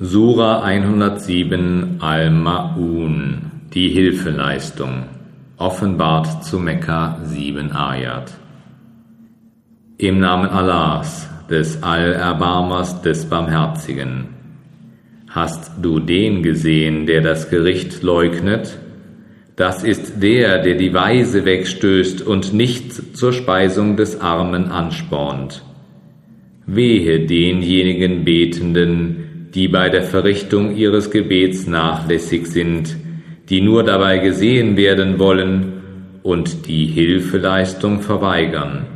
Sura 107 Al-Ma'un Die Hilfeleistung Offenbart zu Mekka 7 Ayat Im Namen Allahs, des Allerbarmers, des Barmherzigen. Hast du den gesehen, der das Gericht leugnet? Das ist der, der die Weise wegstößt und nicht zur Speisung des Armen anspornt. Wehe denjenigen Betenden, die bei der Verrichtung ihres Gebets nachlässig sind, die nur dabei gesehen werden wollen und die Hilfeleistung verweigern.